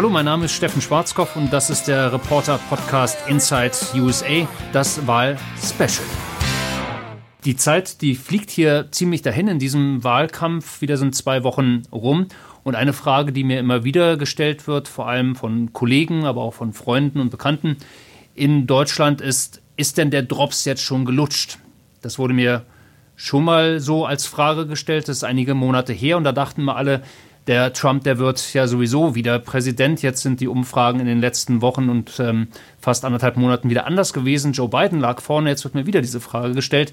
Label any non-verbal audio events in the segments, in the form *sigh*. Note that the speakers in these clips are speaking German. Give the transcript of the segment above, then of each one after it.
Hallo, mein Name ist Steffen Schwarzkopf und das ist der Reporter-Podcast Inside USA, das Wahl-Special. Die Zeit, die fliegt hier ziemlich dahin in diesem Wahlkampf. Wieder sind zwei Wochen rum. Und eine Frage, die mir immer wieder gestellt wird, vor allem von Kollegen, aber auch von Freunden und Bekannten in Deutschland, ist, ist denn der Drops jetzt schon gelutscht? Das wurde mir schon mal so als Frage gestellt, das ist einige Monate her. Und da dachten wir alle, der Trump, der wird ja sowieso wieder Präsident. Jetzt sind die Umfragen in den letzten Wochen und ähm, fast anderthalb Monaten wieder anders gewesen. Joe Biden lag vorne. Jetzt wird mir wieder diese Frage gestellt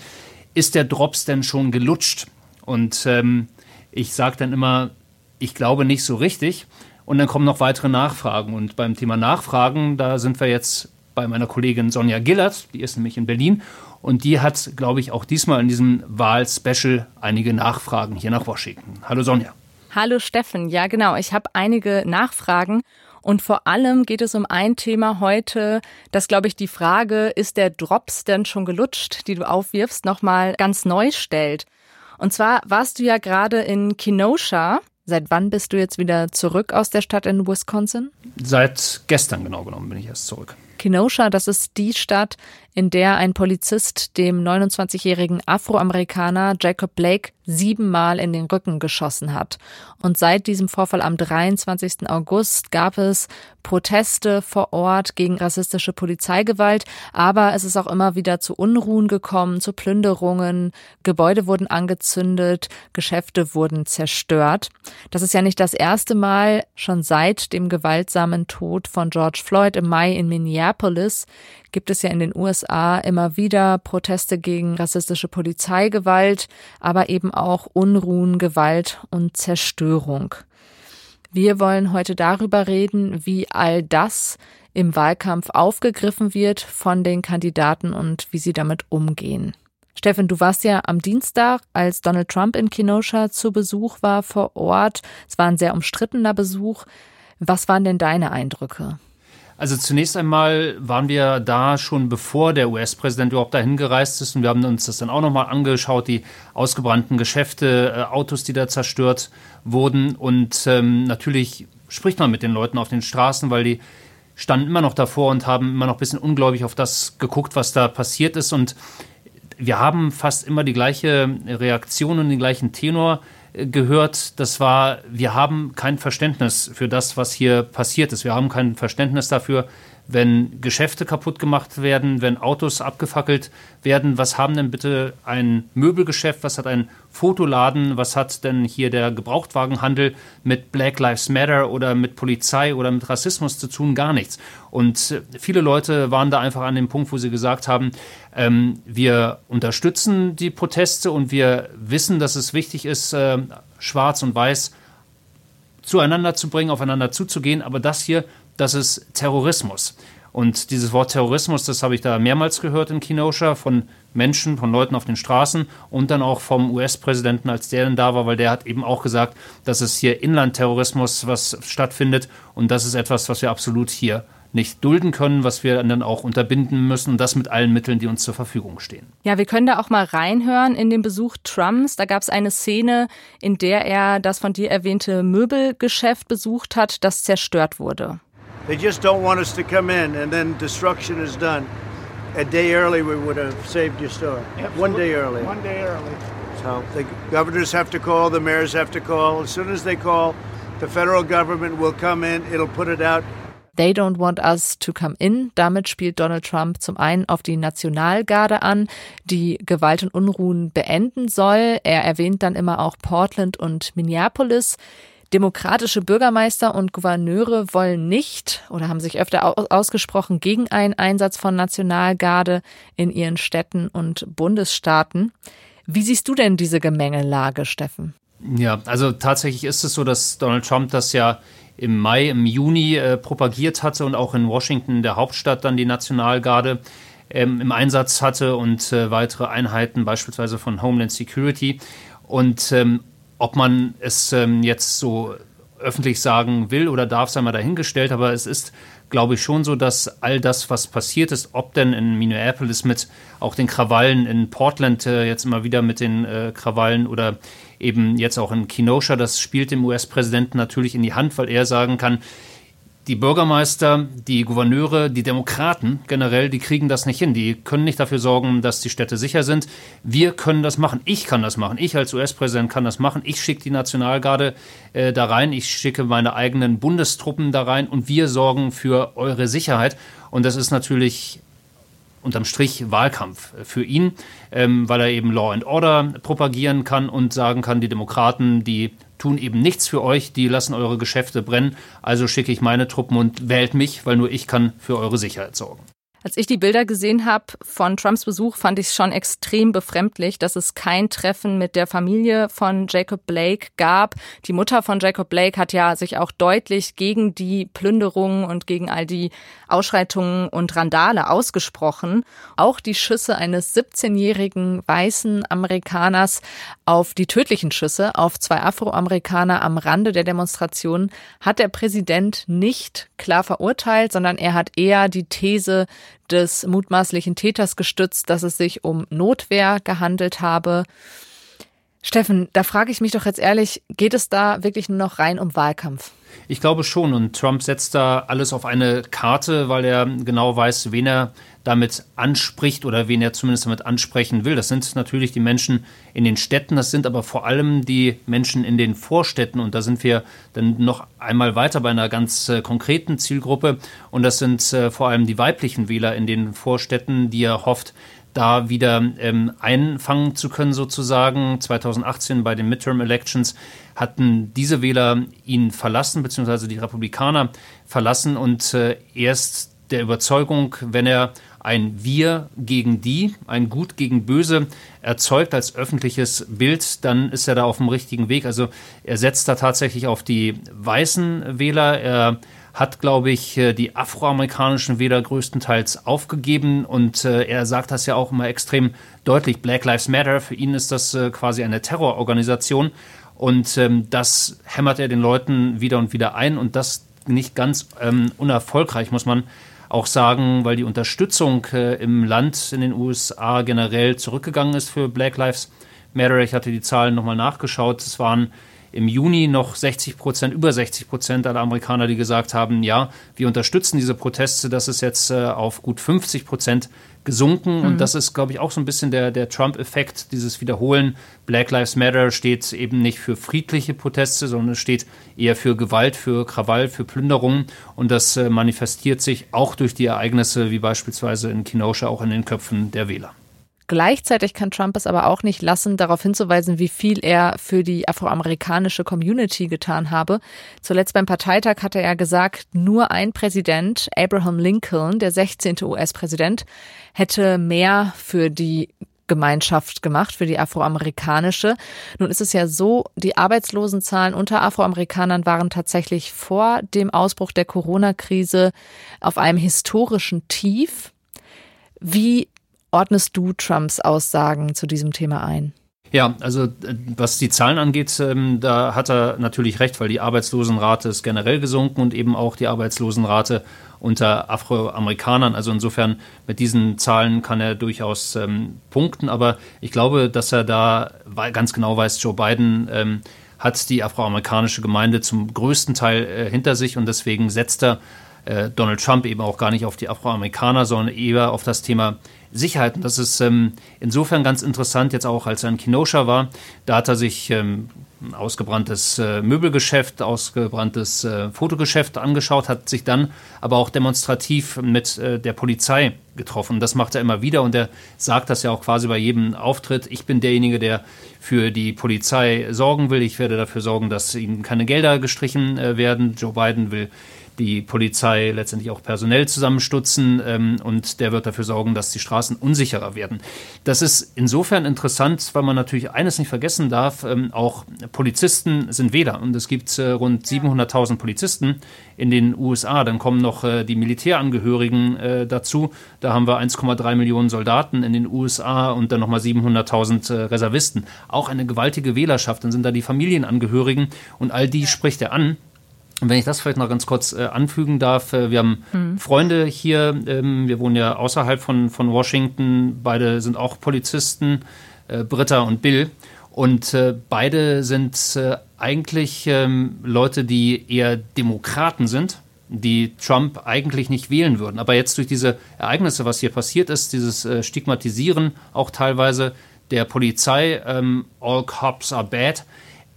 ist der Drops denn schon gelutscht? Und ähm, ich sage dann immer, ich glaube nicht so richtig. Und dann kommen noch weitere Nachfragen. Und beim Thema Nachfragen, da sind wir jetzt bei meiner Kollegin Sonja Gillert, die ist nämlich in Berlin. Und die hat, glaube ich, auch diesmal in diesem Wahl-Special einige Nachfragen hier nach Washington. Hallo Sonja. Hallo Steffen. Ja, genau. Ich habe einige Nachfragen. Und vor allem geht es um ein Thema heute, das, glaube ich, die Frage, ist der Drops denn schon gelutscht, die du aufwirfst, nochmal ganz neu stellt. Und zwar warst du ja gerade in Kenosha. Seit wann bist du jetzt wieder zurück aus der Stadt in Wisconsin? Seit gestern genau genommen bin ich erst zurück. Kenosha, das ist die Stadt, in der ein Polizist dem 29-jährigen Afroamerikaner Jacob Blake siebenmal in den Rücken geschossen hat. Und seit diesem Vorfall am 23. August gab es Proteste vor Ort gegen rassistische Polizeigewalt, aber es ist auch immer wieder zu Unruhen gekommen, zu Plünderungen, Gebäude wurden angezündet, Geschäfte wurden zerstört. Das ist ja nicht das erste Mal, schon seit dem gewaltsamen Tod von George Floyd im Mai in Minneapolis gibt es ja in den USA immer wieder Proteste gegen rassistische Polizeigewalt, aber eben auch Unruhen, Gewalt und Zerstörung. Wir wollen heute darüber reden, wie all das im Wahlkampf aufgegriffen wird von den Kandidaten und wie sie damit umgehen. Steffen, du warst ja am Dienstag, als Donald Trump in Kenosha zu Besuch war vor Ort. Es war ein sehr umstrittener Besuch. Was waren denn deine Eindrücke? Also zunächst einmal waren wir da schon bevor der US-Präsident überhaupt dahin gereist ist und wir haben uns das dann auch nochmal angeschaut, die ausgebrannten Geschäfte, äh, Autos, die da zerstört wurden. Und ähm, natürlich spricht man mit den Leuten auf den Straßen, weil die standen immer noch davor und haben immer noch ein bisschen ungläubig auf das geguckt, was da passiert ist. Und wir haben fast immer die gleiche Reaktion und den gleichen Tenor gehört, das war, wir haben kein Verständnis für das, was hier passiert ist. Wir haben kein Verständnis dafür, wenn Geschäfte kaputt gemacht werden, wenn Autos abgefackelt werden. Was haben denn bitte ein Möbelgeschäft, was hat ein Fotoladen, was hat denn hier der Gebrauchtwagenhandel mit Black Lives Matter oder mit Polizei oder mit Rassismus zu tun? Gar nichts. Und äh, viele Leute waren da einfach an dem Punkt, wo sie gesagt haben, ähm, wir unterstützen die Proteste und wir wissen, dass es wichtig ist, äh, schwarz und weiß zueinander zu bringen, aufeinander zuzugehen, aber das hier das ist Terrorismus. Und dieses Wort Terrorismus, das habe ich da mehrmals gehört in Kenosha von Menschen, von Leuten auf den Straßen und dann auch vom US-Präsidenten, als der dann da war, weil der hat eben auch gesagt, dass es hier Inlandterrorismus was stattfindet und das ist etwas, was wir absolut hier nicht dulden können, was wir dann auch unterbinden müssen und das mit allen Mitteln, die uns zur Verfügung stehen. Ja, wir können da auch mal reinhören in den Besuch Trumps. Da gab es eine Szene, in der er das von dir erwähnte Möbelgeschäft besucht hat, das zerstört wurde. They just don't want us to come in, and then destruction is done. A day early, we would have saved your store. Absolutely. One day early. One day early. So the governors have to call, the mayors have to call. As soon as they call, the federal government will come in, it'll put it out. They don't want us to come in. Damit spielt Donald Trump zum einen auf die Nationalgarde an, die Gewalt und Unruhen beenden soll. Er erwähnt dann immer auch Portland und Minneapolis. Demokratische Bürgermeister und Gouverneure wollen nicht oder haben sich öfter ausgesprochen gegen einen Einsatz von Nationalgarde in ihren Städten und Bundesstaaten. Wie siehst du denn diese Gemengelage, Steffen? Ja, also tatsächlich ist es so, dass Donald Trump das ja im Mai, im Juni äh, propagiert hatte und auch in Washington, der Hauptstadt, dann die Nationalgarde ähm, im Einsatz hatte und äh, weitere Einheiten, beispielsweise von Homeland Security. Und ähm, ob man es ähm, jetzt so öffentlich sagen will oder darf, sei mal dahingestellt, aber es ist, glaube ich, schon so, dass all das, was passiert ist, ob denn in Minneapolis mit auch den Krawallen in Portland äh, jetzt immer wieder mit den äh, Krawallen oder eben jetzt auch in Kenosha, das spielt dem US-Präsidenten natürlich in die Hand, weil er sagen kann, die Bürgermeister, die Gouverneure, die Demokraten generell, die kriegen das nicht hin. Die können nicht dafür sorgen, dass die Städte sicher sind. Wir können das machen. Ich kann das machen. Ich als US-Präsident kann das machen. Ich schicke die Nationalgarde äh, da rein. Ich schicke meine eigenen Bundestruppen da rein und wir sorgen für eure Sicherheit. Und das ist natürlich unterm Strich Wahlkampf für ihn, ähm, weil er eben Law and Order propagieren kann und sagen kann, die Demokraten, die tun eben nichts für euch, die lassen eure Geschäfte brennen, also schicke ich meine Truppen und wählt mich, weil nur ich kann für eure Sicherheit sorgen. Als ich die Bilder gesehen habe von Trumps Besuch, fand ich es schon extrem befremdlich, dass es kein Treffen mit der Familie von Jacob Blake gab. Die Mutter von Jacob Blake hat ja sich auch deutlich gegen die Plünderungen und gegen all die Ausschreitungen und Randale ausgesprochen. Auch die Schüsse eines 17-jährigen weißen Amerikaners auf die tödlichen Schüsse auf zwei Afroamerikaner am Rande der Demonstration hat der Präsident nicht klar verurteilt, sondern er hat eher die These des mutmaßlichen Täters gestützt, dass es sich um Notwehr gehandelt habe. Steffen, da frage ich mich doch jetzt ehrlich, geht es da wirklich nur noch rein um Wahlkampf? Ich glaube schon. Und Trump setzt da alles auf eine Karte, weil er genau weiß, wen er damit anspricht oder wen er zumindest damit ansprechen will. Das sind natürlich die Menschen in den Städten, das sind aber vor allem die Menschen in den Vorstädten. Und da sind wir dann noch einmal weiter bei einer ganz äh, konkreten Zielgruppe. Und das sind äh, vor allem die weiblichen Wähler in den Vorstädten, die er hofft, da wieder ähm, einfangen zu können, sozusagen. 2018 bei den Midterm Elections hatten diese Wähler ihn verlassen, beziehungsweise die Republikaner verlassen und äh, erst der Überzeugung, wenn er ein Wir gegen die, ein Gut gegen Böse erzeugt als öffentliches Bild, dann ist er da auf dem richtigen Weg. Also er setzt da tatsächlich auf die weißen Wähler. Er hat, glaube ich, äh, die afroamerikanischen Wähler größtenteils aufgegeben und äh, er sagt das ja auch immer extrem deutlich. Black Lives Matter, für ihn ist das äh, quasi eine Terrororganisation und ähm, das hämmert er den Leuten wieder und wieder ein und das nicht ganz ähm, unerfolgreich, muss man auch sagen, weil die Unterstützung äh, im Land in den USA generell zurückgegangen ist für Black Lives Matter. Ich hatte die Zahlen nochmal nachgeschaut. Es waren im Juni noch 60 Prozent, über 60 Prozent aller Amerikaner, die gesagt haben, ja, wir unterstützen diese Proteste. Das ist jetzt äh, auf gut 50 Prozent gesunken. Mhm. Und das ist, glaube ich, auch so ein bisschen der, der Trump-Effekt, dieses Wiederholen. Black Lives Matter steht eben nicht für friedliche Proteste, sondern es steht eher für Gewalt, für Krawall, für Plünderung. Und das äh, manifestiert sich auch durch die Ereignisse, wie beispielsweise in Kenosha, auch in den Köpfen der Wähler. Gleichzeitig kann Trump es aber auch nicht lassen, darauf hinzuweisen, wie viel er für die afroamerikanische Community getan habe. Zuletzt beim Parteitag hatte er gesagt, nur ein Präsident, Abraham Lincoln, der 16. US-Präsident, hätte mehr für die Gemeinschaft gemacht, für die afroamerikanische. Nun ist es ja so, die Arbeitslosenzahlen unter Afroamerikanern waren tatsächlich vor dem Ausbruch der Corona-Krise auf einem historischen Tief. Wie ordnest du Trumps Aussagen zu diesem Thema ein? Ja, also äh, was die Zahlen angeht, ähm, da hat er natürlich recht, weil die Arbeitslosenrate ist generell gesunken und eben auch die Arbeitslosenrate unter Afroamerikanern. Also insofern mit diesen Zahlen kann er durchaus ähm, punkten, aber ich glaube, dass er da ganz genau weiß, Joe Biden ähm, hat die afroamerikanische Gemeinde zum größten Teil äh, hinter sich und deswegen setzt er äh, Donald Trump eben auch gar nicht auf die Afroamerikaner, sondern eher auf das Thema Sicherheit. Und das ist ähm, insofern ganz interessant, jetzt auch als er in Kenosha war. Da hat er sich ähm, ein ausgebranntes äh, Möbelgeschäft, ausgebranntes äh, Fotogeschäft angeschaut, hat sich dann aber auch demonstrativ mit äh, der Polizei getroffen. Das macht er immer wieder und er sagt das ja auch quasi bei jedem Auftritt. Ich bin derjenige, der für die Polizei sorgen will. Ich werde dafür sorgen, dass ihnen keine Gelder gestrichen äh, werden. Joe Biden will die Polizei letztendlich auch personell zusammenstutzen ähm, und der wird dafür sorgen, dass die Straßen unsicherer werden. Das ist insofern interessant, weil man natürlich eines nicht vergessen darf, ähm, auch Polizisten sind Wähler und es gibt äh, rund 700.000 Polizisten in den USA. Dann kommen noch äh, die Militärangehörigen äh, dazu. Da haben wir 1,3 Millionen Soldaten in den USA und dann nochmal 700.000 äh, Reservisten. Auch eine gewaltige Wählerschaft. Dann sind da die Familienangehörigen und all die spricht er an. Und wenn ich das vielleicht noch ganz kurz äh, anfügen darf, äh, wir haben mhm. Freunde hier, ähm, wir wohnen ja außerhalb von, von Washington, beide sind auch Polizisten, äh, Britta und Bill. Und äh, beide sind äh, eigentlich ähm, Leute, die eher Demokraten sind die Trump eigentlich nicht wählen würden. Aber jetzt durch diese Ereignisse, was hier passiert ist, dieses äh, Stigmatisieren auch teilweise der Polizei, ähm, all cops are bad,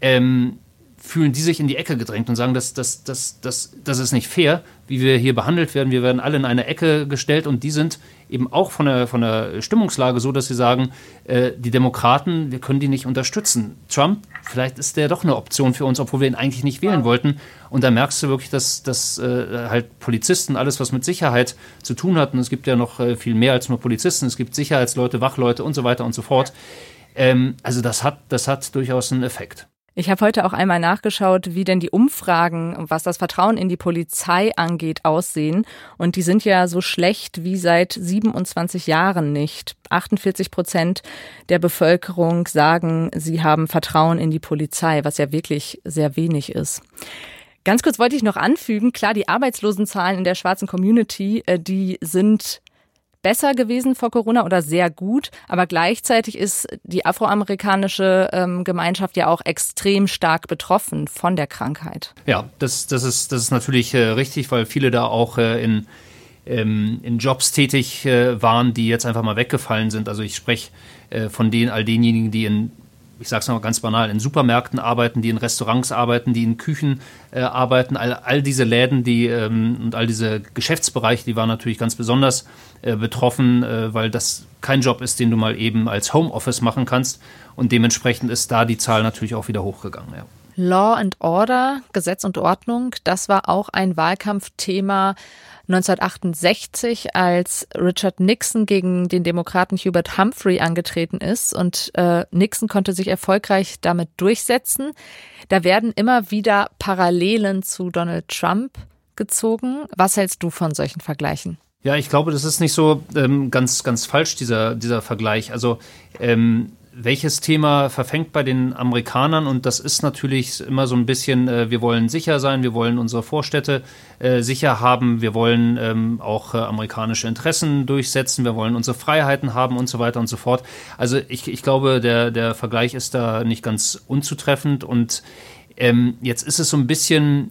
ähm, fühlen die sich in die Ecke gedrängt und sagen, das, das, das, das, das ist nicht fair, wie wir hier behandelt werden. Wir werden alle in eine Ecke gestellt und die sind eben auch von der, von der Stimmungslage so, dass sie sagen, äh, die Demokraten, wir können die nicht unterstützen. Trump, vielleicht ist der doch eine Option für uns, obwohl wir ihn eigentlich nicht wählen wollten. Und da merkst du wirklich, dass, dass äh, halt Polizisten, alles was mit Sicherheit zu tun hat, und es gibt ja noch äh, viel mehr als nur Polizisten, es gibt Sicherheitsleute, Wachleute und so weiter und so fort. Ähm, also das hat, das hat durchaus einen Effekt. Ich habe heute auch einmal nachgeschaut, wie denn die Umfragen, was das Vertrauen in die Polizei angeht, aussehen. Und die sind ja so schlecht wie seit 27 Jahren nicht. 48 Prozent der Bevölkerung sagen, sie haben Vertrauen in die Polizei, was ja wirklich sehr wenig ist. Ganz kurz wollte ich noch anfügen, klar, die Arbeitslosenzahlen in der schwarzen Community, äh, die sind besser gewesen vor Corona oder sehr gut, aber gleichzeitig ist die afroamerikanische ähm, Gemeinschaft ja auch extrem stark betroffen von der Krankheit. Ja, das, das, ist, das ist natürlich äh, richtig, weil viele da auch äh, in, ähm, in Jobs tätig äh, waren, die jetzt einfach mal weggefallen sind. Also ich spreche äh, von den, all denjenigen, die in ich sage es nochmal ganz banal, in Supermärkten arbeiten, die in Restaurants arbeiten, die in Küchen äh, arbeiten. All, all diese Läden die, ähm, und all diese Geschäftsbereiche, die waren natürlich ganz besonders äh, betroffen, äh, weil das kein Job ist, den du mal eben als Homeoffice machen kannst. Und dementsprechend ist da die Zahl natürlich auch wieder hochgegangen. Ja. Law and Order, Gesetz und Ordnung, das war auch ein Wahlkampfthema 1968, als Richard Nixon gegen den Demokraten Hubert Humphrey angetreten ist und äh, Nixon konnte sich erfolgreich damit durchsetzen. Da werden immer wieder Parallelen zu Donald Trump gezogen. Was hältst du von solchen Vergleichen? Ja, ich glaube, das ist nicht so ähm, ganz, ganz falsch, dieser, dieser Vergleich. Also ähm, welches Thema verfängt bei den Amerikanern? Und das ist natürlich immer so ein bisschen, äh, wir wollen sicher sein, wir wollen unsere Vorstädte äh, sicher haben, wir wollen ähm, auch äh, amerikanische Interessen durchsetzen, wir wollen unsere Freiheiten haben und so weiter und so fort. Also ich, ich glaube, der, der Vergleich ist da nicht ganz unzutreffend. Und ähm, jetzt ist es so ein bisschen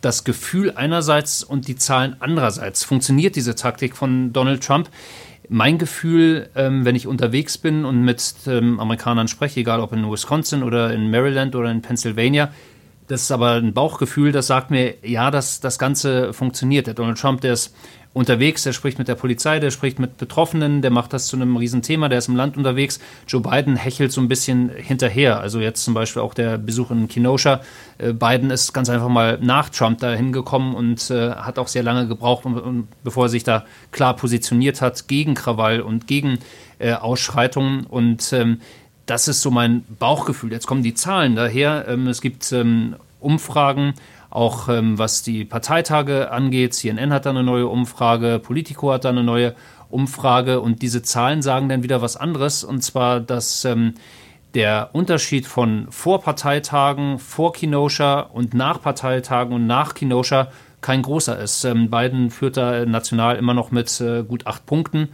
das Gefühl einerseits und die Zahlen andererseits. Funktioniert diese Taktik von Donald Trump? Mein Gefühl, ähm, wenn ich unterwegs bin und mit ähm, Amerikanern spreche, egal ob in Wisconsin oder in Maryland oder in Pennsylvania, das ist aber ein Bauchgefühl, das sagt mir, ja, dass das Ganze funktioniert. Der Donald Trump, der ist unterwegs, der spricht mit der Polizei, der spricht mit Betroffenen, der macht das zu einem Riesenthema, der ist im Land unterwegs. Joe Biden hechelt so ein bisschen hinterher. Also jetzt zum Beispiel auch der Besuch in Kenosha. Äh, Biden ist ganz einfach mal nach Trump da hingekommen und äh, hat auch sehr lange gebraucht, bevor er sich da klar positioniert hat gegen Krawall und gegen äh, Ausschreitungen. Und ähm, das ist so mein Bauchgefühl. Jetzt kommen die Zahlen daher. Ähm, es gibt ähm, Umfragen, auch ähm, was die Parteitage angeht. CNN hat da eine neue Umfrage, Politico hat da eine neue Umfrage und diese Zahlen sagen dann wieder was anderes und zwar, dass ähm, der Unterschied von Vorparteitagen, vor Kenosha und nach Parteitagen und nach Kenosha kein großer ist. Ähm, Biden führt da national immer noch mit äh, gut acht Punkten.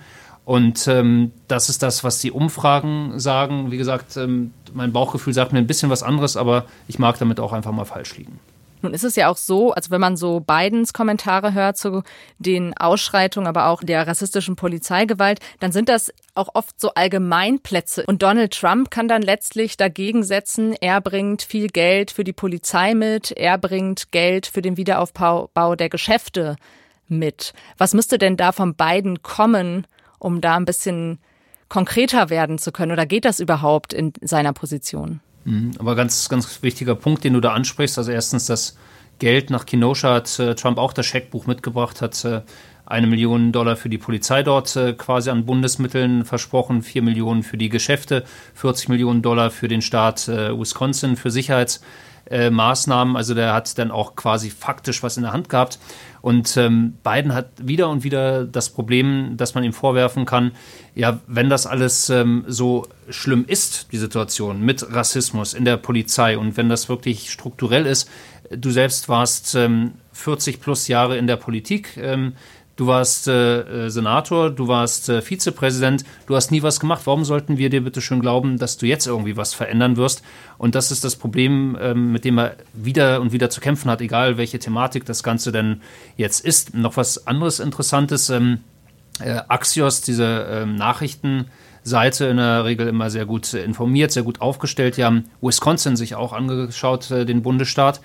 Und ähm, das ist das, was die Umfragen sagen. Wie gesagt, ähm, mein Bauchgefühl sagt mir ein bisschen was anderes, aber ich mag damit auch einfach mal falsch liegen. Nun ist es ja auch so, also wenn man so Bidens Kommentare hört zu den Ausschreitungen, aber auch der rassistischen Polizeigewalt, dann sind das auch oft so Allgemeinplätze. Und Donald Trump kann dann letztlich dagegen setzen, er bringt viel Geld für die Polizei mit, er bringt Geld für den Wiederaufbau der Geschäfte mit. Was müsste denn da von Biden kommen, um da ein bisschen konkreter werden zu können? Oder geht das überhaupt in seiner Position? Mhm. Aber ganz, ganz wichtiger Punkt, den du da ansprichst. Also erstens das Geld nach Kenosha hat äh, Trump auch das Scheckbuch mitgebracht, hat äh, eine Million Dollar für die Polizei dort äh, quasi an Bundesmitteln versprochen, vier Millionen für die Geschäfte, 40 Millionen Dollar für den Staat Wisconsin für Sicherheitsmaßnahmen. also der hat dann auch quasi faktisch was in der Hand gehabt. Und ähm, Biden hat wieder und wieder das Problem, dass man ihm vorwerfen kann, ja, wenn das alles ähm, so schlimm ist, die Situation mit Rassismus in der Polizei und wenn das wirklich strukturell ist, du selbst warst ähm, 40 plus Jahre in der Politik, ähm, Du warst äh, Senator, du warst äh, Vizepräsident, du hast nie was gemacht. Warum sollten wir dir bitte schön glauben, dass du jetzt irgendwie was verändern wirst? Und das ist das Problem, ähm, mit dem er wieder und wieder zu kämpfen hat, egal welche Thematik das Ganze denn jetzt ist. Noch was anderes Interessantes. Ähm, äh, Axios, diese ähm, Nachrichtenseite in der Regel immer sehr gut informiert, sehr gut aufgestellt. Die haben Wisconsin sich auch angeschaut, äh, den Bundesstaat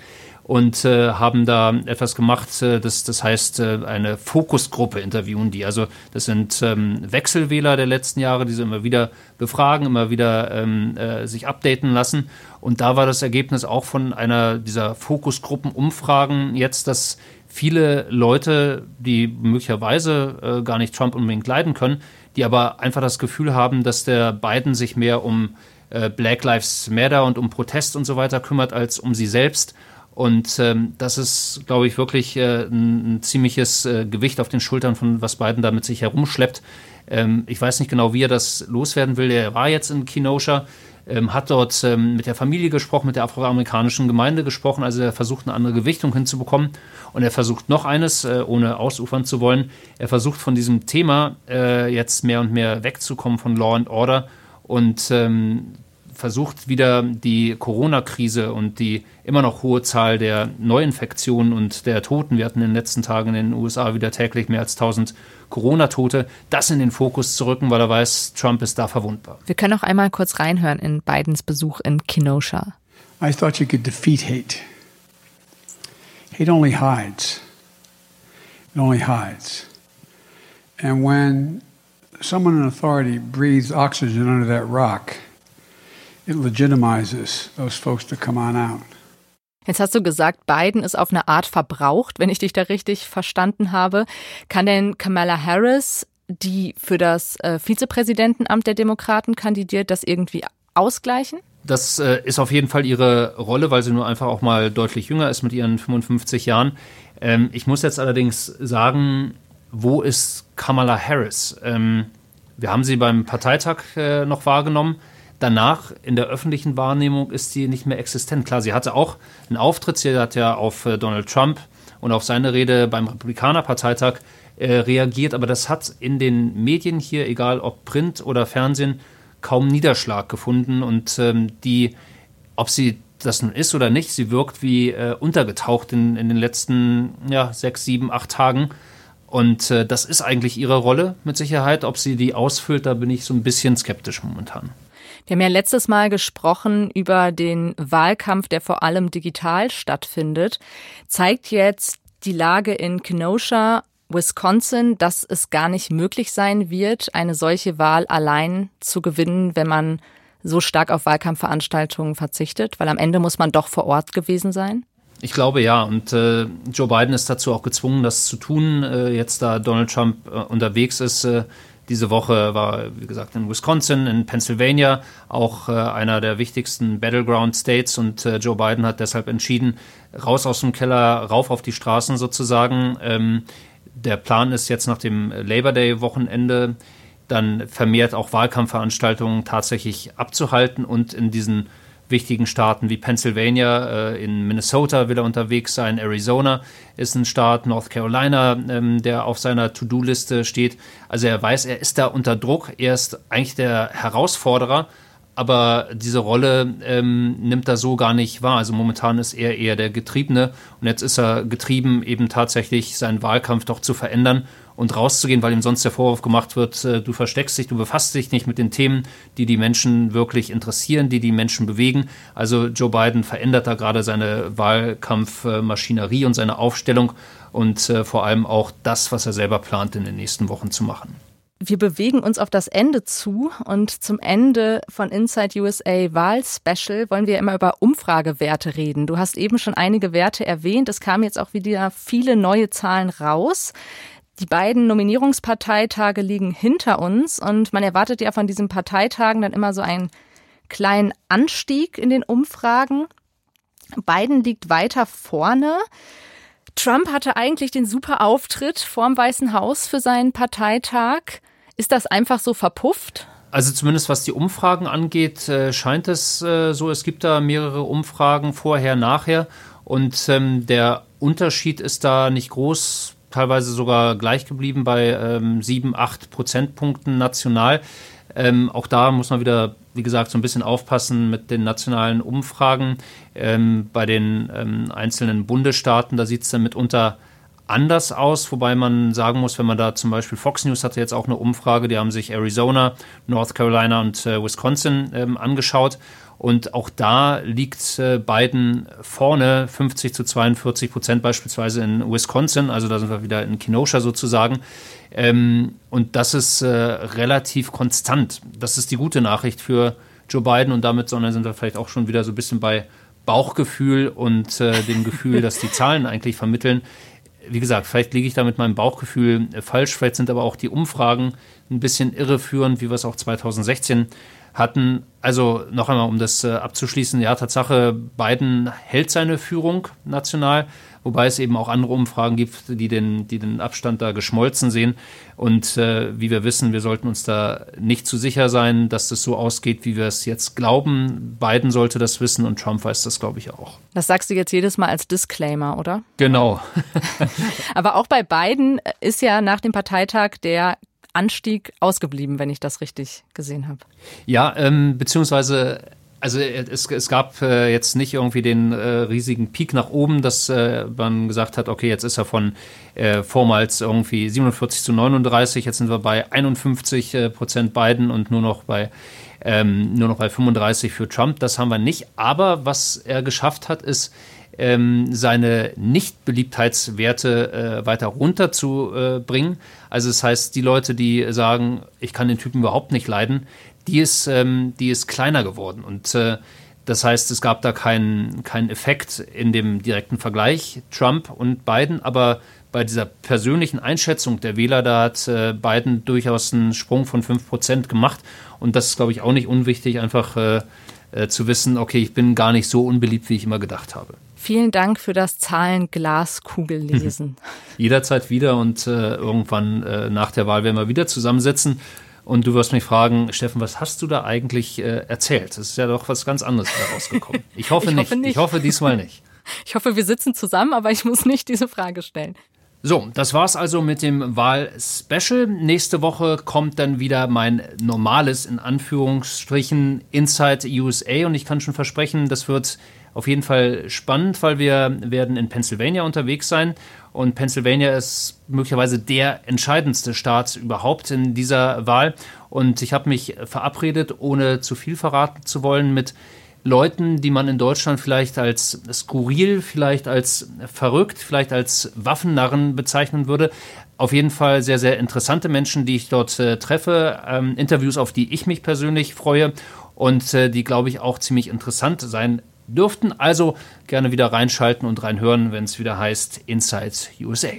und äh, haben da etwas gemacht, äh, das, das heißt äh, eine Fokusgruppe interviewen die. Also das sind ähm, Wechselwähler der letzten Jahre, die sie immer wieder befragen, immer wieder ähm, äh, sich updaten lassen. Und da war das Ergebnis auch von einer dieser Fokusgruppenumfragen jetzt, dass viele Leute, die möglicherweise äh, gar nicht Trump unbedingt leiden können, die aber einfach das Gefühl haben, dass der Biden sich mehr um äh, Black Lives Matter und um Protest und so weiter kümmert als um sie selbst und ähm, das ist, glaube ich, wirklich äh, ein, ein, ziemliches äh, Gewicht auf den Schultern von was Biden da mit sich herumschleppt. Ähm, ich weiß nicht genau, wie er das loswerden will. Er war jetzt in Kenosha, ähm, hat dort ähm, mit der Familie gesprochen, mit der afroamerikanischen Gemeinde gesprochen. Also er versucht eine andere Gewichtung hinzubekommen. Und er versucht noch eines, äh, ohne ausufern zu wollen. Er versucht von diesem Thema äh, jetzt mehr und mehr wegzukommen von Law and Order und ähm, versucht wieder die Corona-Krise und die immer noch hohe Zahl der Neuinfektionen und der Toten, wir hatten in den letzten Tagen in den USA wieder täglich mehr als 1000 Corona-Tote, das in den Fokus zu rücken, weil er weiß, Trump ist da verwundbar. Wir können auch einmal kurz reinhören in Bidens Besuch in Kenosha. I thought you could defeat hate. Hate only hides. It only hides. And when someone in authority breathes oxygen under that rock, it legitimizes those folks to come on out. Jetzt hast du gesagt, Biden ist auf eine Art verbraucht, wenn ich dich da richtig verstanden habe. Kann denn Kamala Harris, die für das äh, Vizepräsidentenamt der Demokraten kandidiert, das irgendwie ausgleichen? Das äh, ist auf jeden Fall ihre Rolle, weil sie nur einfach auch mal deutlich jünger ist mit ihren 55 Jahren. Ähm, ich muss jetzt allerdings sagen, wo ist Kamala Harris? Ähm, wir haben sie beim Parteitag äh, noch wahrgenommen danach in der öffentlichen Wahrnehmung ist sie nicht mehr existent. Klar, sie hatte auch einen Auftritt, sie hat ja auf äh, Donald Trump und auf seine Rede beim Republikanerparteitag äh, reagiert, aber das hat in den Medien hier, egal ob Print oder Fernsehen, kaum Niederschlag gefunden und ähm, die, ob sie das nun ist oder nicht, sie wirkt wie äh, untergetaucht in, in den letzten ja, sechs, sieben, acht Tagen. Und äh, das ist eigentlich ihre Rolle mit Sicherheit. Ob sie die ausfüllt, da bin ich so ein bisschen skeptisch momentan. Wir haben ja letztes Mal gesprochen über den Wahlkampf, der vor allem digital stattfindet. Zeigt jetzt die Lage in Kenosha, Wisconsin, dass es gar nicht möglich sein wird, eine solche Wahl allein zu gewinnen, wenn man so stark auf Wahlkampfveranstaltungen verzichtet? Weil am Ende muss man doch vor Ort gewesen sein? Ich glaube ja. Und äh, Joe Biden ist dazu auch gezwungen, das zu tun. Äh, jetzt da Donald Trump äh, unterwegs ist, äh, diese Woche war, wie gesagt, in Wisconsin, in Pennsylvania, auch äh, einer der wichtigsten Battleground States. Und äh, Joe Biden hat deshalb entschieden, raus aus dem Keller, rauf auf die Straßen sozusagen. Ähm, der Plan ist jetzt nach dem Labor Day-Wochenende dann vermehrt auch Wahlkampfveranstaltungen tatsächlich abzuhalten und in diesen wichtigen Staaten wie Pennsylvania, äh, in Minnesota will er unterwegs sein, Arizona ist ein Staat, North Carolina, ähm, der auf seiner To-Do-Liste steht. Also er weiß, er ist da unter Druck, er ist eigentlich der Herausforderer, aber diese Rolle ähm, nimmt er so gar nicht wahr. Also momentan ist er eher der Getriebene und jetzt ist er getrieben, eben tatsächlich seinen Wahlkampf doch zu verändern und rauszugehen, weil ihm sonst der Vorwurf gemacht wird, äh, du versteckst dich, du befasst dich nicht mit den Themen, die die Menschen wirklich interessieren, die die Menschen bewegen. Also Joe Biden verändert da gerade seine Wahlkampfmaschinerie und seine Aufstellung und äh, vor allem auch das, was er selber plant, in den nächsten Wochen zu machen. Wir bewegen uns auf das Ende zu und zum Ende von Inside USA Wahl-Special wollen wir immer über Umfragewerte reden. Du hast eben schon einige Werte erwähnt. Es kamen jetzt auch wieder viele neue Zahlen raus. Die beiden Nominierungsparteitage liegen hinter uns und man erwartet ja von diesen Parteitagen dann immer so einen kleinen Anstieg in den Umfragen. Biden liegt weiter vorne. Trump hatte eigentlich den super Auftritt vorm Weißen Haus für seinen Parteitag. Ist das einfach so verpufft? Also zumindest was die Umfragen angeht, äh, scheint es äh, so. Es gibt da mehrere Umfragen vorher, nachher. Und ähm, der Unterschied ist da nicht groß teilweise sogar gleich geblieben bei ähm, 7, 8 Prozentpunkten national. Ähm, auch da muss man wieder, wie gesagt, so ein bisschen aufpassen mit den nationalen Umfragen. Ähm, bei den ähm, einzelnen Bundesstaaten, da sieht es dann mitunter anders aus, wobei man sagen muss, wenn man da zum Beispiel Fox News hatte jetzt auch eine Umfrage, die haben sich Arizona, North Carolina und äh, Wisconsin ähm, angeschaut. Und auch da liegt äh, Biden vorne, 50 zu 42 Prozent beispielsweise in Wisconsin. Also da sind wir wieder in Kenosha sozusagen. Ähm, und das ist äh, relativ konstant. Das ist die gute Nachricht für Joe Biden und damit sondern sind wir vielleicht auch schon wieder so ein bisschen bei Bauchgefühl und äh, dem Gefühl, *laughs* dass die Zahlen eigentlich vermitteln. Wie gesagt, vielleicht liege ich da mit meinem Bauchgefühl falsch, vielleicht sind aber auch die Umfragen ein bisschen irreführend, wie wir es auch 2016 hatten. Also noch einmal, um das äh, abzuschließen, ja, Tatsache, Biden hält seine Führung national, wobei es eben auch andere Umfragen gibt, die den, die den Abstand da geschmolzen sehen. Und äh, wie wir wissen, wir sollten uns da nicht zu sicher sein, dass das so ausgeht, wie wir es jetzt glauben. Biden sollte das wissen und Trump weiß das, glaube ich, auch. Das sagst du jetzt jedes Mal als Disclaimer, oder? Genau. *laughs* Aber auch bei Biden ist ja nach dem Parteitag der Anstieg ausgeblieben, wenn ich das richtig gesehen habe. Ja, ähm, beziehungsweise also es, es gab äh, jetzt nicht irgendwie den äh, riesigen Peak nach oben, dass äh, man gesagt hat, okay, jetzt ist er von äh, vormals irgendwie 47 zu 39, jetzt sind wir bei 51 äh, Prozent Biden und nur noch bei ähm, nur noch bei 35 für Trump. Das haben wir nicht. Aber was er geschafft hat, ist ähm, seine Nicht-Beliebtheitswerte äh, weiter runterzubringen. also das heißt, die Leute, die sagen, ich kann den Typen überhaupt nicht leiden, die ist, ähm, die ist kleiner geworden. Und äh, das heißt, es gab da keinen, keinen Effekt in dem direkten Vergleich Trump und Biden, aber bei dieser persönlichen Einschätzung der Wähler, da hat äh, Biden durchaus einen Sprung von 5% gemacht. Und das ist, glaube ich, auch nicht unwichtig, einfach äh, äh, zu wissen, okay, ich bin gar nicht so unbeliebt, wie ich immer gedacht habe. Vielen Dank für das Zahlen-Glaskugel-Lesen. *laughs* Jederzeit wieder und äh, irgendwann äh, nach der Wahl werden wir wieder zusammensetzen. Und du wirst mich fragen, Steffen, was hast du da eigentlich äh, erzählt? Das ist ja doch was ganz anderes herausgekommen. *laughs* Ich hoffe, ich nicht. hoffe nicht. Ich hoffe diesmal nicht. *laughs* Ich hoffe, wir sitzen zusammen, aber ich muss nicht diese Frage stellen. So, das war's also mit dem Wahl-Special. Nächste Woche kommt dann wieder mein normales, in Anführungsstrichen, Inside USA und ich kann schon versprechen, das wird auf jeden Fall spannend, weil wir werden in Pennsylvania unterwegs sein und Pennsylvania ist möglicherweise der entscheidendste Staat überhaupt in dieser Wahl und ich habe mich verabredet, ohne zu viel verraten zu wollen, mit Leuten, die man in Deutschland vielleicht als skurril, vielleicht als verrückt, vielleicht als Waffennarren bezeichnen würde. Auf jeden Fall sehr, sehr interessante Menschen, die ich dort äh, treffe. Ähm, Interviews, auf die ich mich persönlich freue und äh, die, glaube ich, auch ziemlich interessant sein dürften. Also gerne wieder reinschalten und reinhören, wenn es wieder heißt Inside USA.